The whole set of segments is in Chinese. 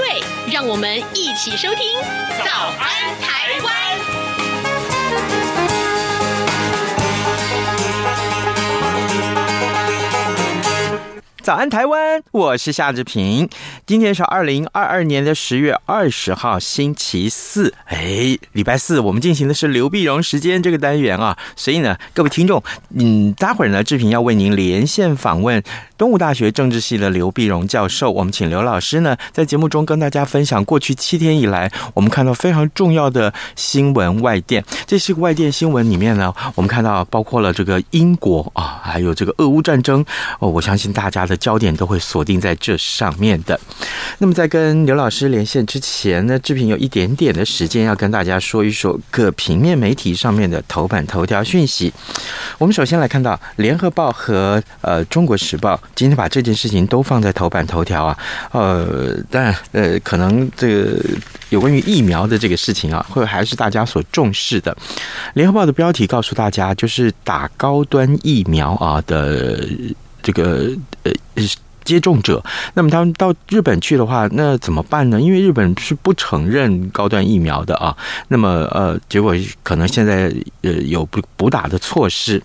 对，让我们一起收听《早安台湾》。早安，台湾！我是夏志平。今天是二零二二年的十月二十号，星期四。哎，礼拜四，我们进行的是刘碧荣时间这个单元啊。所以呢，各位听众，嗯，待会儿呢，志平要为您连线访问东吴大学政治系的刘碧荣教授。我们请刘老师呢，在节目中跟大家分享过去七天以来，我们看到非常重要的新闻外电。这是个外电新闻里面呢，我们看到包括了这个英国啊，还有这个俄乌战争。哦，我相信大家的焦点都会锁定在这上面的。那么在跟刘老师连线之前呢，志平有一点点的时间要跟大家说一说各平面媒体上面的头版头条讯息。我们首先来看到《联合报》和呃《中国时报》今天把这件事情都放在头版头条啊。呃，当然呃，可能这个有关于疫苗的这个事情啊，会还是大家所重视的。《联合报》的标题告诉大家，就是打高端疫苗啊的。这个呃接种者，那么他们到日本去的话，那怎么办呢？因为日本是不承认高端疫苗的啊。那么呃，结果可能现在呃有补补打的措施。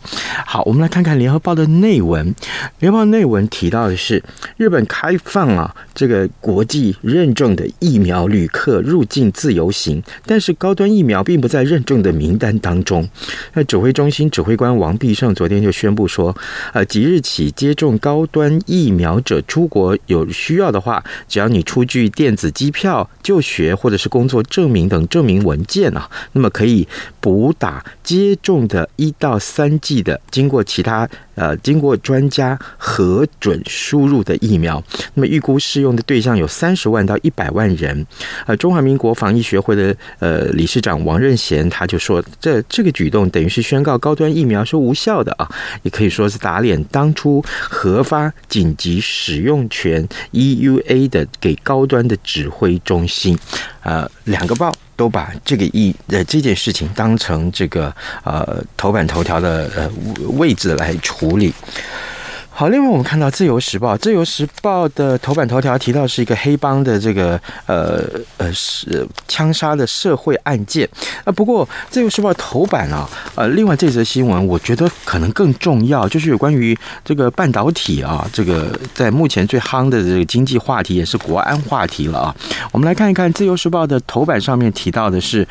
好，我们来看看联合报的内文。联合报内文提到的是，日本开放啊这个国际认证的疫苗旅客入境自由行，但是高端疫苗并不在认证的名单当中。那指挥中心指挥官王必胜昨天就宣布说，呃，即日起接种高端疫苗者。出国有需要的话，只要你出具电子机票、就学或者是工作证明等证明文件啊，那么可以补打接种的一到三剂的经过其他呃经过专家核准输入的疫苗。那么预估适用的对象有三十万到一百万人。呃，中华民国防疫学会的呃理事长王任贤他就说，这这个举动等于是宣告高端疫苗是无效的啊，也可以说是打脸当初核发紧急使用权 EUA 的给高端的指挥中心，呃，两个报都把这个意呃这件事情当成这个呃头版头条的呃位置来处理。好，另外我们看到《自由时报》，《自由时报》的头版头条提到是一个黑帮的这个呃呃是枪杀的社会案件啊。不过，《自由时报》头版啊，呃，另外这则新闻我觉得可能更重要，就是有关于这个半导体啊，这个在目前最夯的这个经济话题也是国安话题了啊。我们来看一看《自由时报》的头版上面提到的是，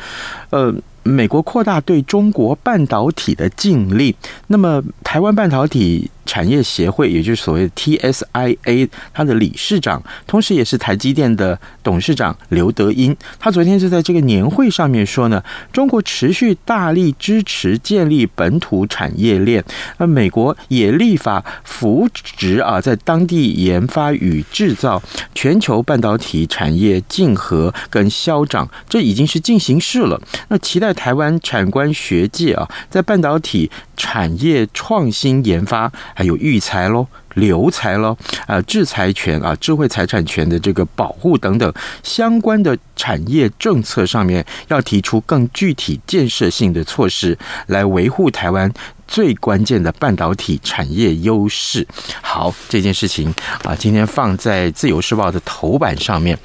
呃。美国扩大对中国半导体的禁令，那么台湾半导体产业协会，也就是所谓的 TSIA，它的理事长，同时也是台积电的董事长刘德音，他昨天就在这个年会上面说呢，中国持续大力支持建立本土产业链，那美国也立法扶植啊，在当地研发与制造，全球半导体产业竞合跟消长，这已经是进行式了。那期待。台湾产官学界啊，在半导体产业创新研发，还有育才喽、留才喽、啊，智财权啊、智慧财产权的这个保护等等相关的产业政策上面，要提出更具体建设性的措施，来维护台湾最关键的半导体产业优势。好，这件事情啊，今天放在《自由时报》的头版上面。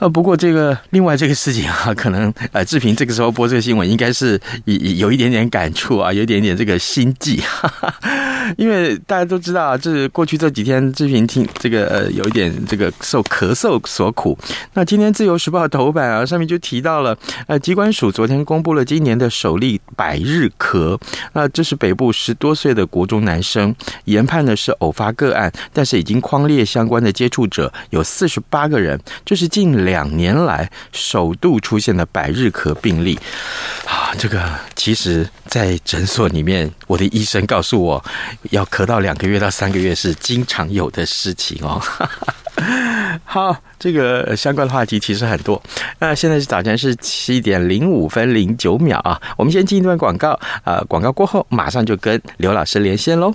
呃，不过这个另外这个事情啊，可能呃，志平这个时候播这个新闻，应该是有有一点点感触啊，有一点点这个心悸，哈哈，因为大家都知道啊，这过去这几天志平听这个呃，有一点这个受咳嗽所苦。那今天自由时报头版啊，上面就提到了，呃，机关署昨天公布了今年的首例百日咳，那这是北部十多岁的国中男生，研判的是偶发个案，但是已经框列相关的接触者有四十八个人，这是近两两。年来首度出现的百日咳病例，啊，这个其实，在诊所里面，我的医生告诉我，要咳到两个月到三个月是经常有的事情哦。好，这个相关的话题其实很多。那现在是早晨是七点零五分零九秒啊，我们先进一段广告，呃，广告过后马上就跟刘老师连线喽。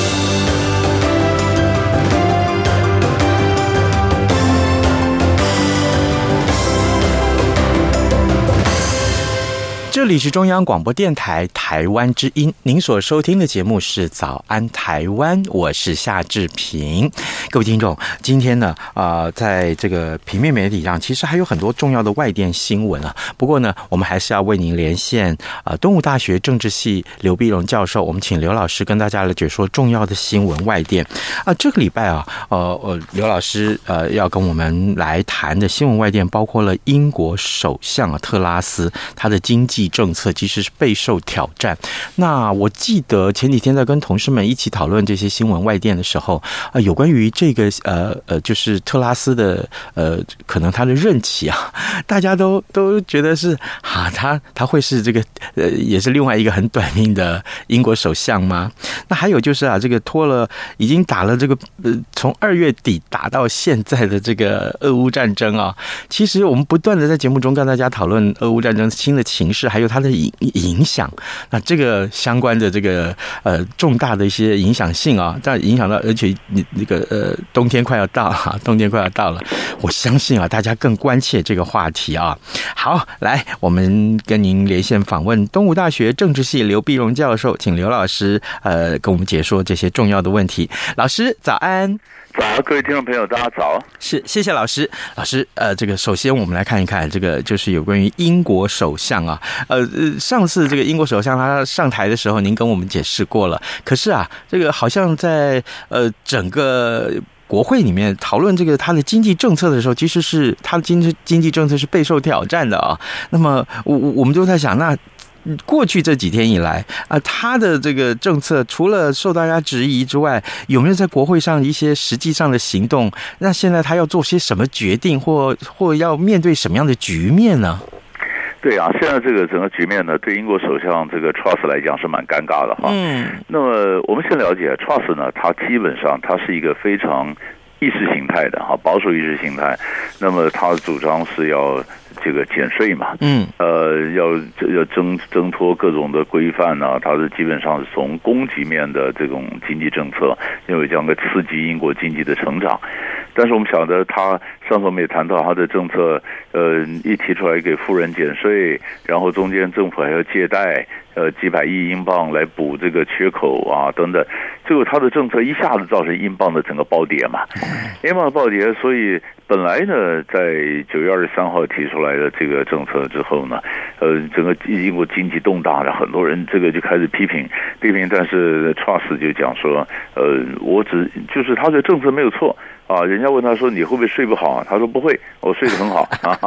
这里是中央广播电台台湾之音，您所收听的节目是《早安台湾》，我是夏志平。各位听众，今天呢，啊、呃，在这个平面媒体上，其实还有很多重要的外电新闻啊。不过呢，我们还是要为您连线啊，东吴大学政治系刘碧荣教授，我们请刘老师跟大家来解说重要的新闻外电啊。这个礼拜啊，呃呃，刘老师呃要跟我们来谈的新闻外电，包括了英国首相啊特拉斯他的经济。政策其实是备受挑战。那我记得前几天在跟同事们一起讨论这些新闻外电的时候，啊，有关于这个呃呃，就是特拉斯的呃，可能他的任期啊，大家都都觉得是啊，他他会是这个呃，也是另外一个很短命的英国首相吗？那还有就是啊，这个拖了已经打了这个呃，从二月底打到现在的这个俄乌战争啊，其实我们不断的在节目中跟大家讨论俄乌战争新的情势。还有它的影影响，那这个相关的这个呃重大的一些影响性啊，但影响到，而且你那个呃冬天快要到哈，冬天快要到了，我相信啊，大家更关切这个话题啊。好，来，我们跟您连线访问东吴大学政治系刘碧荣教授，请刘老师呃跟我们解说这些重要的问题。老师早安。早，各位听众朋友，大家早。是，谢谢老师。老师，呃，这个首先我们来看一看，这个就是有关于英国首相啊，呃，上次这个英国首相他上台的时候，您跟我们解释过了。可是啊，这个好像在呃整个国会里面讨论这个他的经济政策的时候，其实是他的经济经济政策是备受挑战的啊。那么我我我们就在想，那。过去这几天以来啊，他的这个政策除了受大家质疑之外，有没有在国会上一些实际上的行动？那现在他要做些什么决定，或或要面对什么样的局面呢？对啊，现在这个整个局面呢，对英国首相这个 Truss 来讲是蛮尴尬的哈。嗯。那么我们先了解 Truss 呢，他基本上他是一个非常意识形态的哈，保守意识形态。那么他的主张是要。这个减税嘛，嗯，呃，要要挣挣脱各种的规范呢，它是基本上是从供给面的这种经济政策，因为这样个刺激英国经济的成长。但是我们晓得，他上次我们也谈到他的政策，呃，一提出来给富人减税，然后中间政府还要借贷，呃，几百亿英镑来补这个缺口啊，等等，最后他的政策一下子造成英镑的整个暴跌嘛，英镑暴跌，所以本来呢，在九月二十三号提出来的这个政策之后呢，呃，整个英国经济动荡然后，很多人这个就开始批评批评，但是 Truss 就讲说，呃，我只就是他的政策没有错。啊，人家问他说，你会不会睡不好？他说不会，我睡得很好啊。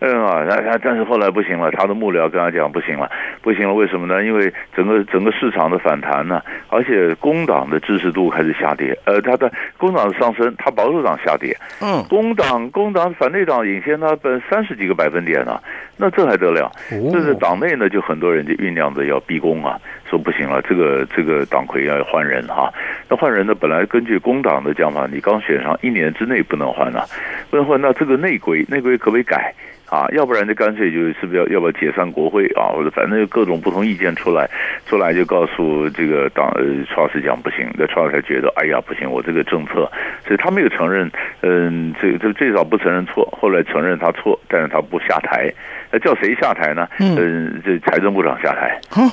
嗯啊，但但是后来不行了，他的幕僚跟他讲不行了，不行了，为什么呢？因为整个整个市场的反弹呢，而且工党的支持度开始下跌。呃，他的工党的上升，他保守党下跌。嗯，工党工党反对党领先他本三十几个百分点呢。那这还得了？这是党内呢，就很多人就酝酿着要逼宫啊，说不行了，这个这个党魁要换人哈。那换人呢，本来根据工党的讲法，你刚选上一年之内不能换啊，不能换。那这个内规，内规可不可以改？啊，要不然就干脆就是不是要要不要解散国会啊，或者反正就各种不同意见出来，出来就告诉这个党呃创始讲不行，那创始才觉得哎呀不行，我这个政策，所以他没有承认，嗯，这这最早不承认错，后来承认他错，但是他不下台，那叫谁下台呢？嗯，这财政部长下台。啊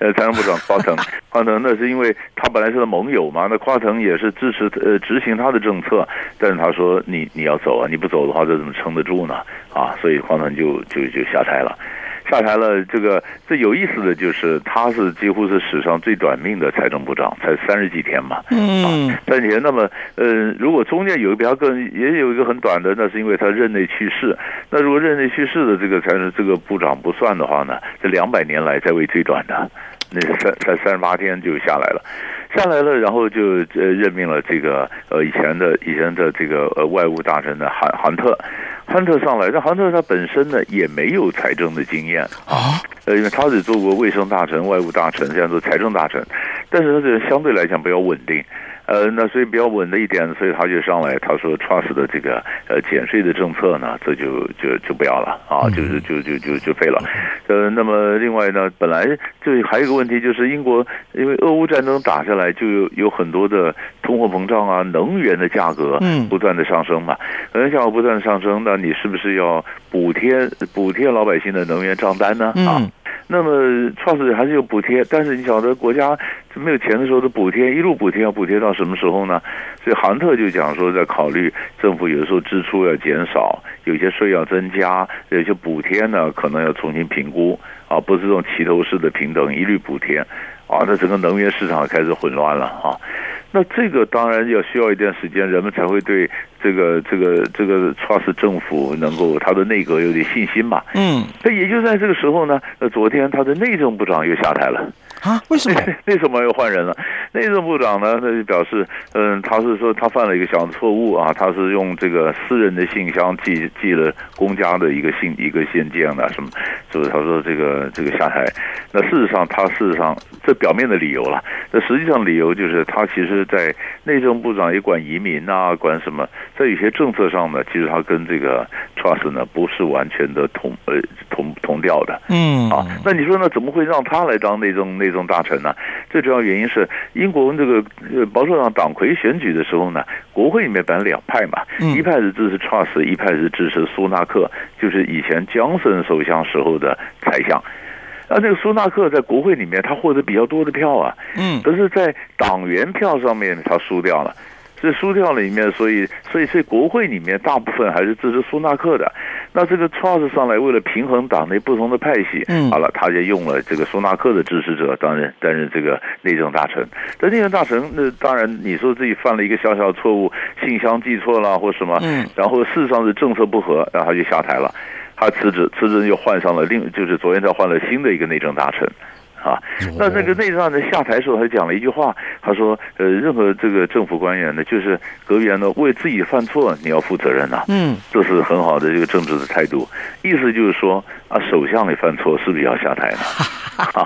呃，财政部长夸腾，夸腾那是因为他本来是个盟友嘛，那夸腾也是支持呃执行他的政策，但是他说你你要走啊，你不走的话，这怎么撑得住呢？啊，所以夸腾就就就下台了，下台了。这个最有意思的就是，他是几乎是史上最短命的财政部长，才三十几天嘛。嗯，三十几天。那么呃，如果中间有一个比较更也有一个很短的，那是因为他任内去世。那如果任内去世的这个才是这个部长不算的话呢，这两百年来在位最短的。那三才三十八天就下来了，下来了，然后就呃任命了这个呃以前的以前的这个呃外务大臣的韩韩特，韩特上来，但亨特他本身呢也没有财政的经验。啊，呃因为他只做过卫生大臣、外务大臣，现在做财政大臣，但是它这个相对来讲比较稳定。呃，那所以比较稳的一点，所以他就上来，他说，Trust 的这个呃减税的政策呢，这就就就不要了啊，就是就就就就废了。呃，那么另外呢，本来就还有一个问题，就是英国因为俄乌战争打下来，就有有很多的通货膨胀啊，能源的价格不断的上升嘛，能源价格不断的上升，那你是不是要补贴补贴老百姓的能源账单呢？啊？那么创始人还是有补贴，但是你晓得国家没有钱的时候的补贴，一路补贴要补贴到什么时候呢？所以韩特就讲说，在考虑政府有的时候支出要减少，有些税要增加，有些补贴呢可能要重新评估啊，不是这种齐头式的平等一律补贴啊，那整个能源市场开始混乱了啊。那这个当然要需要一段时间，人们才会对这个这个这个 trust 政府能够他的内阁有点信心嘛。嗯，那也就在这个时候呢，呃，昨天他的内政部长又下台了。啊？为什么？为什么又换人了？内政部长呢？那就表示，嗯，他是说他犯了一个小错误啊，他是用这个私人的信箱寄寄了公家的一个信一个信件啊，什么？是不是？他说这个这个下台。那事实上，他事实上这表面的理由了，那实际上理由就是他其实，在内政部长也管移民啊，管什么，在有些政策上呢，其实他跟这个 trust 呢不是完全的同呃同同调的。嗯啊，那你说呢？怎么会让他来当内政内？政大臣呢，最主要原因是英国这个呃保守党党魁选举的时候呢，国会里面本来两派嘛，一派是支持 Truss，一派是支持苏纳克，就是以前江森首相时候的财相。那这个苏纳克在国会里面他获得比较多的票啊，嗯，可是在党员票上面他输掉了。这输掉了里面，所以所以所以国会里面大部分还是支持苏纳克的。那这个 Truss 上来为了平衡党内不同的派系，嗯，好了，他就用了这个苏纳克的支持者担任担任这个内政大臣。但内政大臣那当然你说自己犯了一个小小的错误，信箱寄错了或什么，嗯，然后事实上是政策不合，然后他就下台了，他辞职，辞职又换上了另就是昨天他换了新的一个内政大臣。啊，那那个内战的下台的时候，他讲了一句话，他说：“呃，任何这个政府官员呢，就是阁员呢，为自己犯错，你要负责任呐。”嗯，这是很好的这个政治的态度。意思就是说，啊，首相你犯错，是不是要下台呢？啊，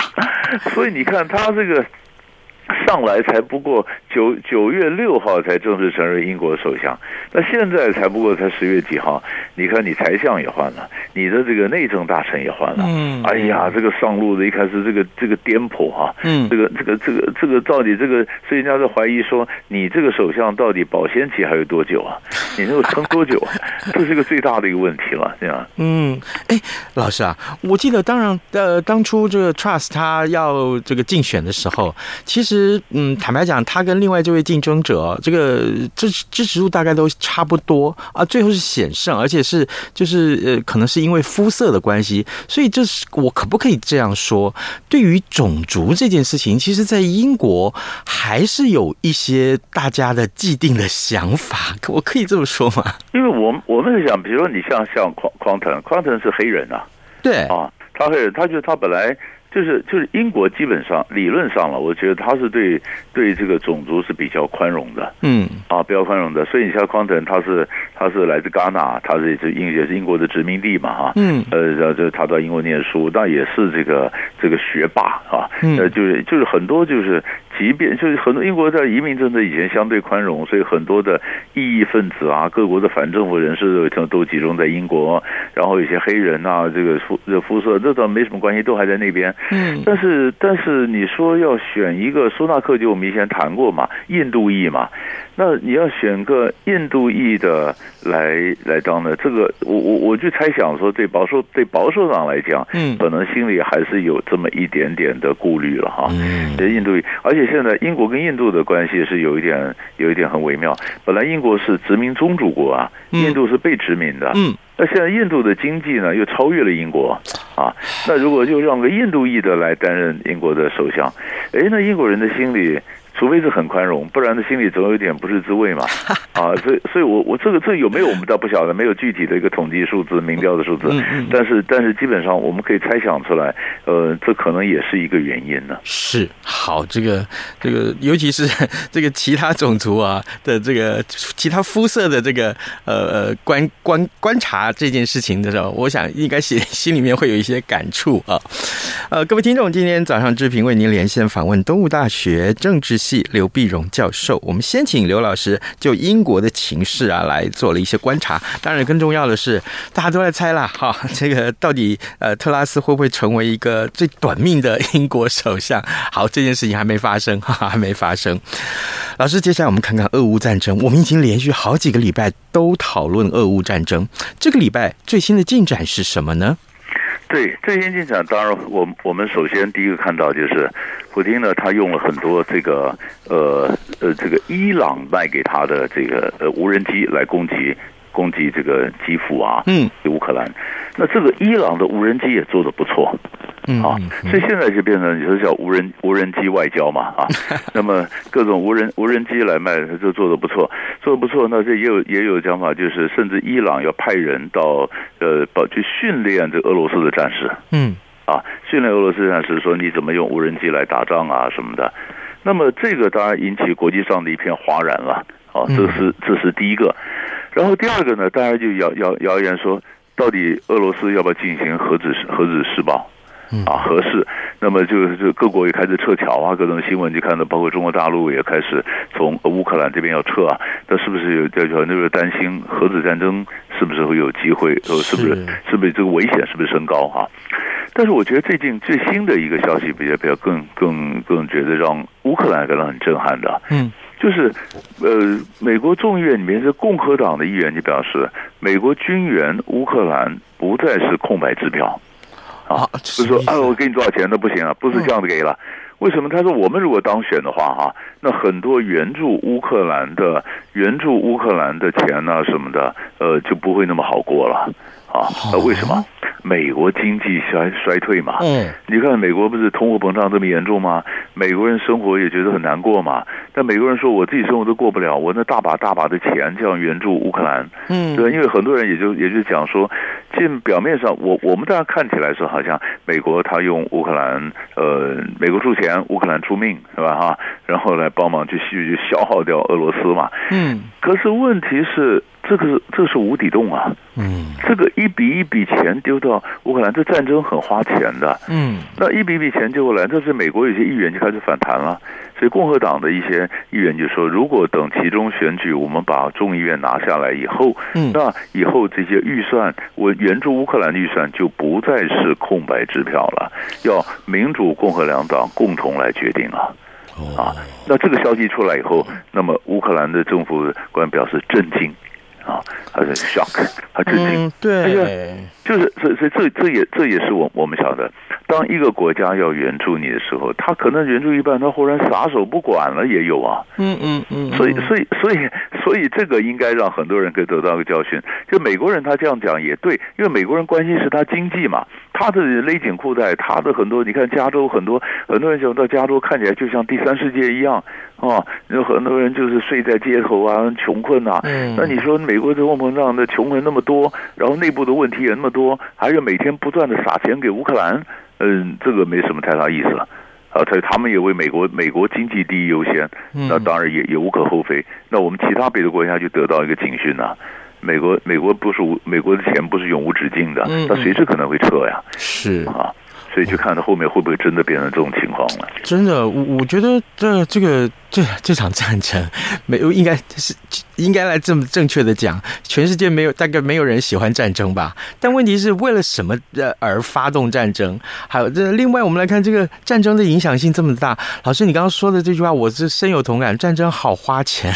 所以你看他这个。上来才不过九九月六号才正式承认英国首相，那现在才不过才十月几号？你看你财相也换了，你的这个内政大臣也换了。嗯，哎呀，这个上路的一开始这个这个颠簸哈，嗯，这个这个这个这个到底这个，所以人家在怀疑说，你这个首相到底保鲜期还有多久啊？你能够撑多久啊？这是一个最大的一个问题了，这样。嗯，哎，老师啊，我记得当然呃，当初这个 Trust 他要这个竞选的时候，其实。其实，嗯，坦白讲，他跟另外这位竞争者，这个支支持度大概都差不多啊，最后是险胜，而且是就是呃，可能是因为肤色的关系，所以这是我可不可以这样说？对于种族这件事情，其实，在英国还是有一些大家的既定的想法，我可以这么说吗？因为我我们是想，比如说你像像匡匡腾，匡腾是黑人啊，对啊，他黑人，他觉得他本来。就是就是英国基本上理论上了，我觉得他是对对这个种族是比较宽容的，嗯啊比较宽容的，所以你像康腾他是他他是来自戛纳，他是也是英也是英国的殖民地嘛哈，嗯，呃，这他到英国念书，但也是这个这个学霸啊，呃，就是就是很多就是。即便就是很多英国在移民政策以前相对宽容，所以很多的异议分子啊，各国的反政府人士都都集中在英国，然后有些黑人啊，这个肤这肤色这倒没什么关系，都还在那边。嗯，但是但是你说要选一个苏纳克，就我们以前谈过嘛，印度裔嘛。那你要选个印度裔的来来当的，这个我我我就猜想说，对保守对保守党来讲，嗯，可能心里还是有这么一点点的顾虑了哈。嗯，这印度裔，而且现在英国跟印度的关系是有一点有一点很微妙。本来英国是殖民宗主国啊，印度是被殖民的。嗯，那现在印度的经济呢又超越了英国啊。那如果就让个印度裔的来担任英国的首相，哎，那英国人的心里。除非是很宽容，不然的心里总有点不是滋味嘛。啊，所以，所以我我这个这个、有没有我们倒不晓得，没有具体的一个统计数字、民调的数字。但是，但是基本上我们可以猜想出来，呃，这可能也是一个原因呢。是，好，这个这个，尤其是 这个其他种族啊的这个其他肤色的这个呃呃观观观察这件事情的时候，我想应该心心里面会有一些感触啊。呃，各位听众，今天早上志平为您连线访问东吴大学政治系刘碧荣教授。我们先请刘老师就英国的情势啊来做了一些观察。当然，更重要的是，大家都在猜啦，哈，这个到底呃特拉斯会不会成为一个最短命的英国首相？好，这件事情还没发生，哈哈，还没发生。老师，接下来我们看看俄乌战争。我们已经连续好几个礼拜都讨论俄乌战争，这个礼拜最新的进展是什么呢？对，最先进展，当然我我们首先第一个看到就是，普京呢，他用了很多这个呃呃这个伊朗卖给他的这个呃无人机来攻击攻击这个基辅啊，嗯，乌克兰。那这个伊朗的无人机也做得不错。嗯啊，所以现在就变成你说叫无人无人机外交嘛啊，那么各种无人无人机来卖，他就做的不错，做的不错。那这也有也有讲法，就是甚至伊朗要派人到呃，保去训练这俄罗斯的战士，嗯啊，训练俄罗斯战士说你怎么用无人机来打仗啊什么的。那么这个当然引起国际上的一片哗然了啊，这是这是第一个。然后第二个呢，大家就谣谣谣言说，到底俄罗斯要不要进行核子核子试爆？啊，合适。那么就就各国也开始撤侨啊，各种新闻就看到，包括中国大陆也开始从乌克兰这边要撤啊。那是不是有叫叫那个担心核子战争是不是会有机会？呃，是不是是不是这个危险是不是升高啊？但是我觉得最近最新的一个消息比较比较更更更觉得让乌克兰感到很震撼的，嗯，就是呃，美国众议院里面是共和党的议员就表示，美国军援乌克兰不再是空白支票。啊，就是说，哎，我给你多少钱都不行啊，不是这样子给了。为什么？他说，我们如果当选的话，哈，那很多援助乌克兰的援助乌克兰的钱呢，什么的，呃，就不会那么好过了。啊，那为什么？美国经济衰衰退嘛，嗯，你看美国不是通货膨胀这么严重吗？美国人生活也觉得很难过嘛。但美国人说，我自己生活都过不了，我那大把大把的钱这样援助乌克兰，嗯，对，因为很多人也就也就讲说，这表面上，我我们大家看起来说，好像美国他用乌克兰，呃，美国出钱，乌克兰出命，是吧？哈，然后来帮忙去去消耗掉俄罗斯嘛，嗯，可是问题是。这个是这个是无底洞啊！嗯，这个一笔一笔钱丢到乌克兰，这战争很花钱的。嗯，那一笔笔钱丢过来，这是美国有些议员就开始反弹了。所以共和党的一些议员就说，如果等其中选举，我们把众议院拿下来以后，嗯，那以后这些预算，我援助乌克兰的预算就不再是空白支票了，要民主共和两党共同来决定了。啊，那这个消息出来以后，那么乌克兰的政府官表示震惊。啊，还是 shock，还震惊，对，就是所以所以这这也这也是我我们晓得，当一个国家要援助你的时候，他可能援助一半，他忽然撒手不管了，也有啊，嗯嗯嗯，所以所以所以所以这个应该让很多人可以得到一个教训，就美国人他这样讲也对，因为美国人关心是他经济嘛，他的勒紧裤带，他的很多，你看加州很多很多人想到加州看起来就像第三世界一样。啊，有很多人就是睡在街头啊，穷困啊。嗯，那你说美国通货膨胀的穷人那么多，然后内部的问题也那么多，还有每天不断的撒钱给乌克兰，嗯，这个没什么太大意思了。啊，所以他们也为美国美国经济第一优先，那当然也也无可厚非。那我们其他别的国家就得到一个警讯呐，美国美国不是无美国的钱不是永无止境的，它随时可能会撤呀。是啊。所以就看到后面会不会真的变成这种情况了。真的，我我觉得这这个这这场战争没有应该是应该来这么正确的讲，全世界没有大概没有人喜欢战争吧？但问题是为了什么而发动战争？还有这另外我们来看这个战争的影响性这么大。老师，你刚刚说的这句话，我是深有同感。战争好花钱。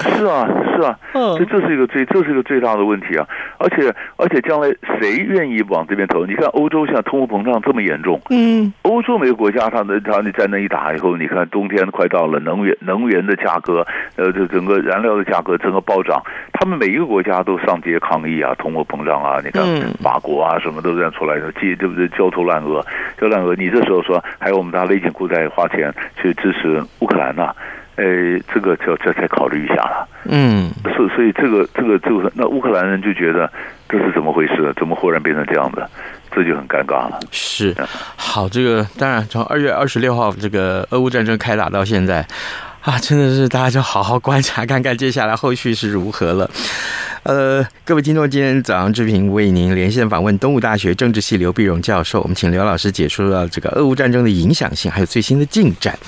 是啊，是啊，嗯，这这是一个最这是一个最大的问题啊！而且而且将来谁愿意往这边投？你看欧洲现在通货膨胀这么严重，嗯，欧洲每个国家它的它的战争一打以后，你看冬天快到了，能源能源的价格，呃，这整个燃料的价格整个暴涨，他们每一个国家都上街抗议啊，通货膨胀啊，你看法国啊什么都这样出来的，对不对？焦头烂额，焦头烂额。你这时候说还有我们大家勒紧裤带花钱去支持乌克兰呐？哎，这个就再再考虑一下了。嗯，所所以这个这个就是，那乌克兰人就觉得这是怎么回事？怎么忽然变成这样子？这就很尴尬了。是，好，这个当然从二月二十六号这个俄乌战争开打到现在，啊，真的是大家就好好观察看看接下来后续是如何了。呃，各位听众，今天早上志平为您连线访问东吴大学政治系刘碧荣教授，我们请刘老师解说了这个俄乌战争的影响性，还有最新的进展。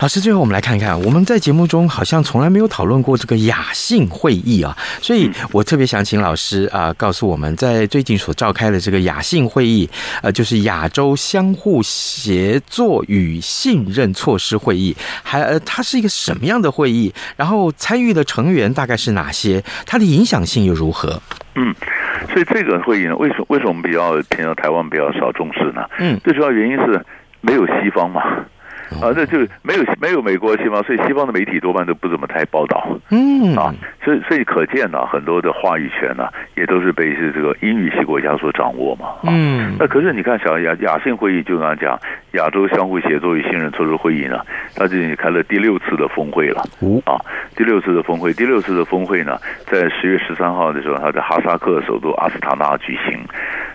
老师，最后我们来看一看，我们在节目中好像从来没有讨论过这个雅信会议啊，所以我特别想请老师啊，告诉我们在最近所召开的这个雅信会议，呃，就是亚洲相互协作与信任措施会议，还呃，它是一个什么样的会议？然后参与的成员大概是哪些？它的影响性又如何？嗯，所以这个会议呢，为什么为什么我们比较偏向台湾比较少重视呢？嗯，最主要原因是没有西方嘛。啊，这就没有没有美国西方，所以西方的媒体多半都不怎么太报道。嗯啊，所以所以可见呢，很多的话语权呢，也都是被是这个英语系国家所掌握嘛。嗯，那可是你看，小亚亚信会议就刚刚讲亚洲相互协作与信任措施会议呢，它最近开了第六次的峰会了。啊，第六次的峰会，第六次的峰会呢，在十月十三号的时候，它在哈萨克首都阿斯塔纳举行。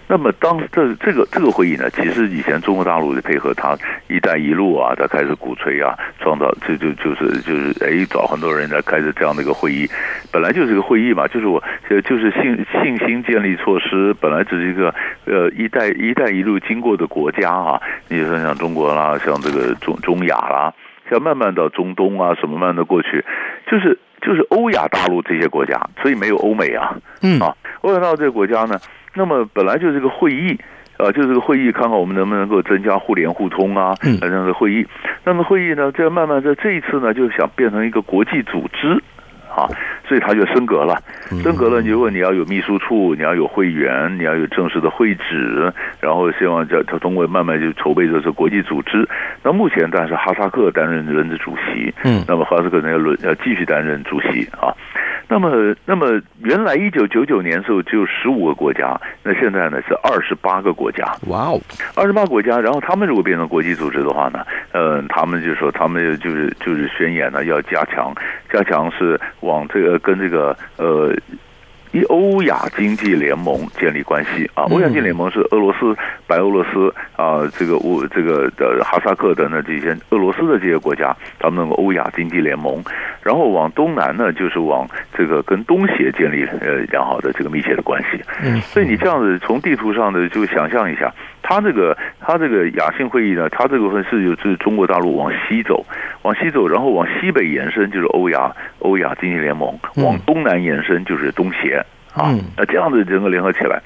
那么当这这个这个会议呢，其实以前中国大陆的配合它“一带一路”啊，他开始鼓吹啊，创造这就就是就是哎，找很多人来开始这样的一个会议，本来就是个会议嘛，就是我就是信信心建立措施，本来只是一个呃“一带一带一路”经过的国家啊，你说像中国啦，像这个中中亚啦，像慢慢到中东啊什么慢慢的过去，就是就是欧亚大陆这些国家，所以没有欧美啊，嗯啊，欧亚大陆这个国家呢。那么本来就是个会议，啊，就是个会议，看看我们能不能够增加互联互通啊，这样的会议。那么会议呢，这慢慢在这一次呢，就想变成一个国际组织，啊，所以他就升格了，升格了。如果你要有秘书处，你要有会员，你要有正式的会址，然后希望叫他通过慢慢就筹备这是国际组织。那目前但是哈萨克担任轮值主席，嗯，那么哈萨克呢要轮要继续担任主席啊。那么，那么原来一九九九年的时候只有十五个国家，那现在呢是二十八个国家。哇哦，二十八国家，然后他们如果变成国际组织的话呢，呃，他们就说他们就是就是宣言呢要加强，加强是往这个跟这个呃。以欧亚经济联盟建立关系啊，欧亚经济联盟是俄罗斯、白俄罗斯啊，这个乌这个的哈萨克等等这些俄罗斯的这些国家，他们那个欧亚经济联盟，然后往东南呢，就是往这个跟东协建立呃良好的这个密切的关系。嗯，所以你这样子从地图上的就想象一下，他这个他这个雅信会议呢，他这个分是就是中国大陆往西走，往西走，然后往西北延伸就是欧亚欧亚经济联盟，往东南延伸就是东协。啊，那这样子整个联合起来，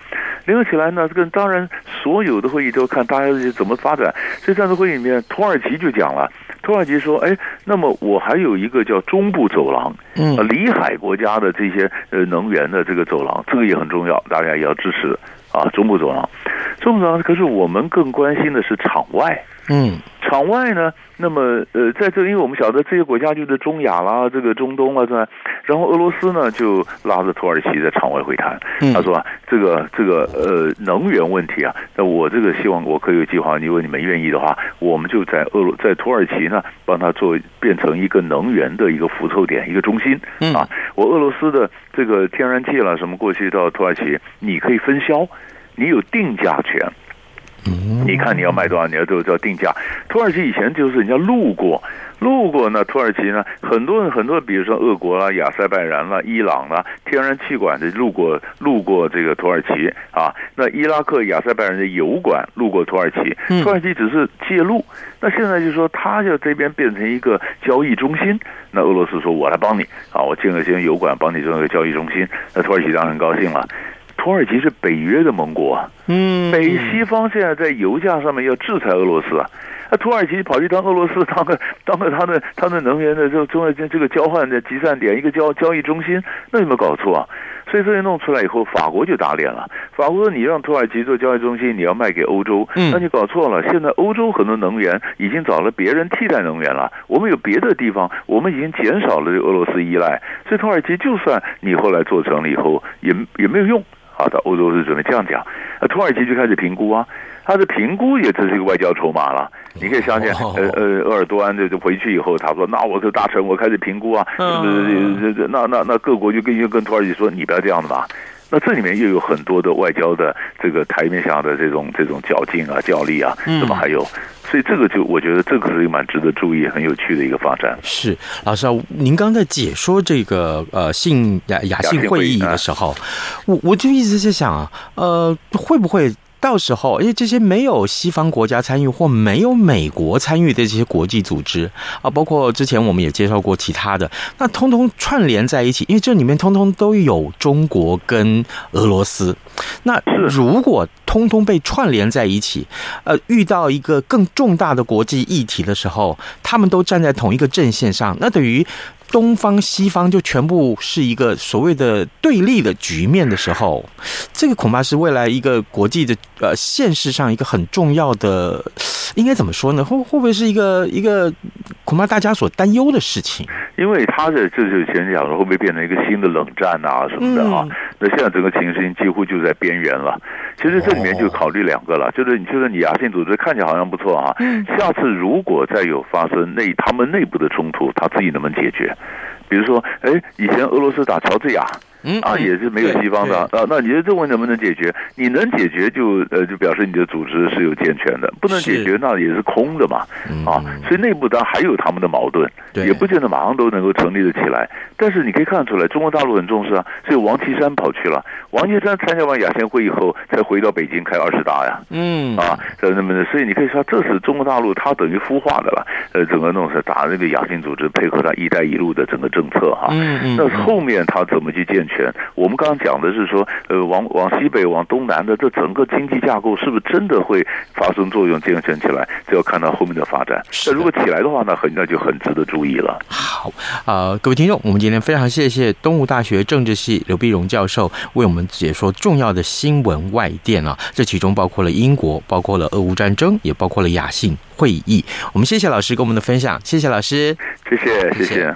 联合起来呢，这个当然所有的会议都看大家怎么发展。所以这次会议里面，土耳其就讲了，土耳其说，哎，那么我还有一个叫中部走廊，嗯，里海国家的这些呃能源的这个走廊，这个也很重要，大家也要支持啊，中部走廊，中部走廊。可是我们更关心的是场外。嗯，场外呢？那么呃，在这，因为我们晓得这些国家就是中亚啦，这个中东啊，是吧？然后俄罗斯呢，就拉着土耳其在场外会谈。他说：“啊这个这个呃，能源问题啊，那我这个希望我可以有计划，如果你们愿意的话，我们就在俄罗在土耳其呢，帮他做变成一个能源的一个辐凑点，一个中心啊。我俄罗斯的这个天然气了什么过去到土耳其，你可以分销，你有定价权。”嗯，你看你要卖多少，你要就要定价。土耳其以前就是人家路过。路过呢，土耳其呢，很多很多，比如说俄国啦、亚塞拜然啦、伊朗啦，天然气管的路过路过这个土耳其啊。那伊拉克、亚塞拜然的油管路过土耳其，土耳其只是借路。那现在就说，他就这边变成一个交易中心。那俄罗斯说，我来帮你啊，我建个些油管，帮你做一个交易中心。那土耳其当然很高兴了。土耳其是北约的盟国，嗯，北西方现在在油价上面要制裁俄罗斯啊。那土耳其跑去当俄罗斯当个当个他的他的能源的这个中间这个交换的集散点，一个交交易中心，那有没有搞错啊？所以这些弄出来以后，法国就打脸了。法国说：“你让土耳其做交易中心，你要卖给欧洲，那你搞错了。现在欧洲很多能源已经找了别人替代能源了，我们有别的地方，我们已经减少了这个俄罗斯依赖。所以土耳其就算你后来做成了以后，也也没有用。好的，欧洲是准备这样讲，那土耳其就开始评估啊。”他的评估也只是一个外交筹码了，你可以相信，呃呃，鄂尔多安就就回去以后，他说：“那我是大臣，我开始评估啊。”那那那各国就跟就跟土耳其说：“你不要这样子吧。”那这里面又有很多的外交的这个台面下的这种这种较劲啊、较力啊，那么还有？所以这个就我觉得这个是一个蛮值得注意、很有趣的一个发展。是老师啊，您刚在解说这个呃信亚亚信会议的时候，我我就一直在想啊，呃，会不会？到时候，因为这些没有西方国家参与或没有美国参与的这些国际组织啊，包括之前我们也介绍过其他的，那通通串联在一起，因为这里面通通都有中国跟俄罗斯。那如果通通被串联在一起，呃，遇到一个更重大的国际议题的时候，他们都站在同一个阵线上，那等于。东方西方就全部是一个所谓的对立的局面的时候，这个恐怕是未来一个国际的呃现实上一个很重要的，应该怎么说呢？会会不会是一个一个恐怕大家所担忧的事情？因为他的这就前讲了，会不会变成一个新的冷战啊什么的啊？嗯、那现在整个情形几乎就在边缘了。其实这里面就考虑两个了，就是你就是你亚信组织看起来好像不错啊，下次如果再有发生内他们内部的冲突，他自己能不能解决？比如说，哎，以前俄罗斯打乔治亚。嗯啊，也是没有西方的啊。那你觉得这问题能不能解决？你能解决就呃就表示你的组织是有健全的，不能解决那也是空的嘛。啊，所以内部当然还有他们的矛盾，也不见得马上都能够成立得起来。但是你可以看出来，中国大陆很重视啊。所以王岐山跑去了，王岐山参加完亚信会以后，才回到北京开二十大呀。嗯啊，那么所以你可以说这是中国大陆它等于孵化的了。呃，整个弄是打那个亚信组织，配合它“一带一路”的整个政策哈。嗯嗯。那后面他怎么去健全？我们刚刚讲的是说，呃，往往西北、往东南的这整个经济架构，是不是真的会发生作用、健全起来？这要看到后面的发展。那如果起来的话，那很那就很值得注意了。好，啊、呃，各位听众，我们今天非常谢谢东吴大学政治系刘碧荣教授为我们解说重要的新闻外电啊，这其中包括了英国，包括了俄乌战争，也包括了亚信会议。我们谢谢老师给我们的分享，谢谢老师，谢谢，谢谢。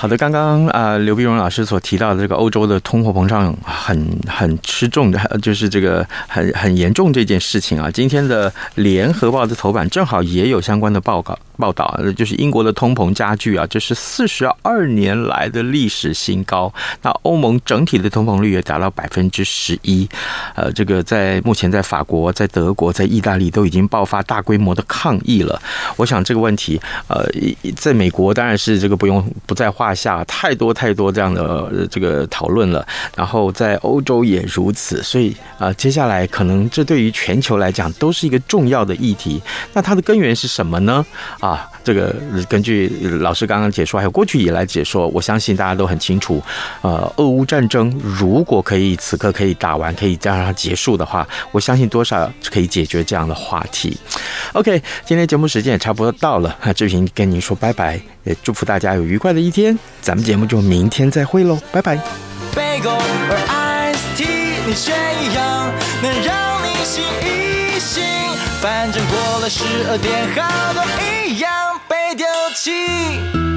好的，刚刚啊，刘碧荣老师所提到的这个欧洲的通货膨胀很很吃重的，就是这个很很严重这件事情啊。今天的联合报的头版正好也有相关的报告。报道，就是英国的通膨加剧啊，这是四十二年来的历史新高。那欧盟整体的通膨率也达到百分之十一。呃，这个在目前在法国、在德国、在意大利都已经爆发大规模的抗议了。我想这个问题，呃，在美国当然是这个不用不在话下，太多太多这样的这个讨论了。然后在欧洲也如此，所以啊，呃，接下来可能这对于全球来讲都是一个重要的议题。那它的根源是什么呢？啊？啊，这个根据老师刚刚解说，还有过去以来解说，我相信大家都很清楚。呃，俄乌战争如果可以此刻可以打完，可以让它结束的话，我相信多少可以解决这样的话题。OK，今天节目时间也差不多到了，志平跟您说拜拜，也祝福大家有愉快的一天。咱们节目就明天再会喽，拜拜。反正过了十二点，好多一样被丢弃。